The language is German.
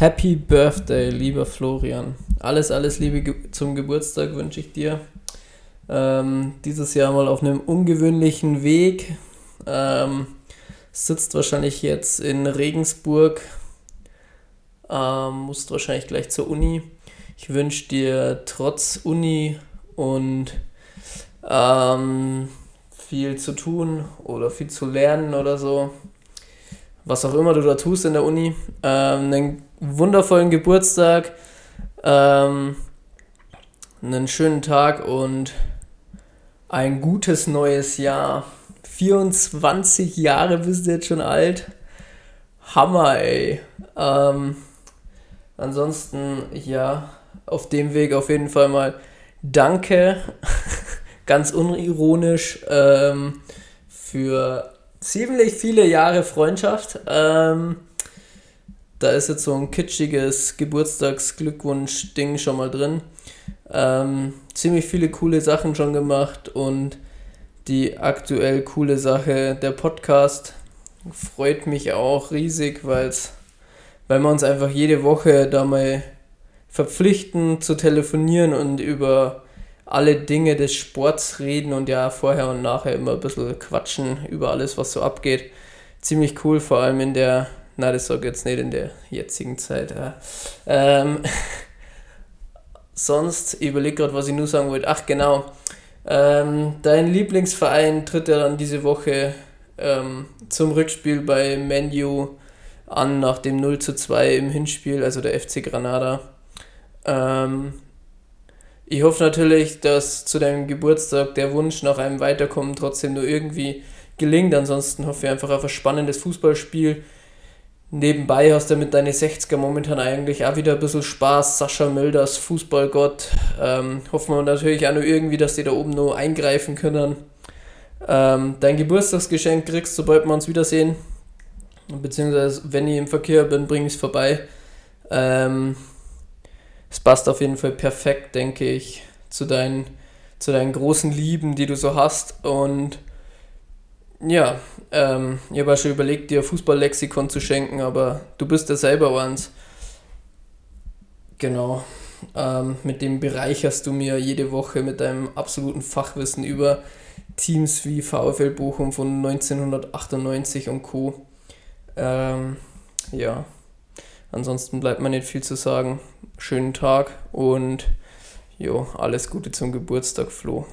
Happy Birthday, lieber Florian. Alles, alles Liebe zum Geburtstag wünsche ich dir. Ähm, dieses Jahr mal auf einem ungewöhnlichen Weg. Ähm, sitzt wahrscheinlich jetzt in Regensburg. Ähm, musst wahrscheinlich gleich zur Uni. Ich wünsche dir trotz Uni und ähm, viel zu tun oder viel zu lernen oder so, was auch immer du da tust in der Uni, ähm, einen wundervollen Geburtstag, ähm, einen schönen Tag und ein gutes neues Jahr. 24 Jahre bist du jetzt schon alt. Hammer, ey. Ähm, ansonsten, ja, auf dem Weg auf jeden Fall mal danke, ganz unironisch, ähm, für ziemlich viele Jahre Freundschaft. Ähm, da ist jetzt so ein kitschiges Geburtstagsglückwunsch-Ding schon mal drin. Ähm, ziemlich viele coole Sachen schon gemacht und die aktuell coole Sache, der Podcast, freut mich auch riesig, weil's, weil wir uns einfach jede Woche da mal verpflichten zu telefonieren und über alle Dinge des Sports reden und ja vorher und nachher immer ein bisschen quatschen über alles, was so abgeht. Ziemlich cool, vor allem in der, na das sage ich jetzt nicht in der jetzigen Zeit. Ja. Ähm, sonst, ich überlege gerade, was ich nur sagen wollte. Ach genau, ähm, dein Lieblingsverein tritt ja dann diese Woche ähm, zum Rückspiel bei Menu an nach dem 0 zu 2 im Hinspiel, also der FC Granada. Ähm, ich hoffe natürlich, dass zu deinem Geburtstag der Wunsch nach einem Weiterkommen trotzdem nur irgendwie gelingt. Ansonsten hoffe ich einfach auf ein spannendes Fußballspiel. Nebenbei hast du mit deinen 60er momentan eigentlich auch wieder ein bisschen Spaß. Sascha Milders, Fußballgott. Ähm, hoffen wir natürlich auch nur irgendwie, dass die da oben nur eingreifen können. Ähm, dein Geburtstagsgeschenk kriegst, sobald wir uns wiedersehen. Beziehungsweise, wenn ich im Verkehr bin, bringe ich es vorbei. Ähm, es passt auf jeden Fall perfekt, denke ich, zu deinen, zu deinen großen Lieben, die du so hast. Und ja, ähm, ich habe schon überlegt, dir Fußballlexikon zu schenken, aber du bist ja selber eins. Genau. Ähm, mit dem bereicherst du mir jede Woche mit deinem absoluten Fachwissen über Teams wie VfL Bochum von 1998 und Co. Ähm, ja, ansonsten bleibt mir nicht viel zu sagen schönen Tag und jo, alles Gute zum Geburtstag, Flo.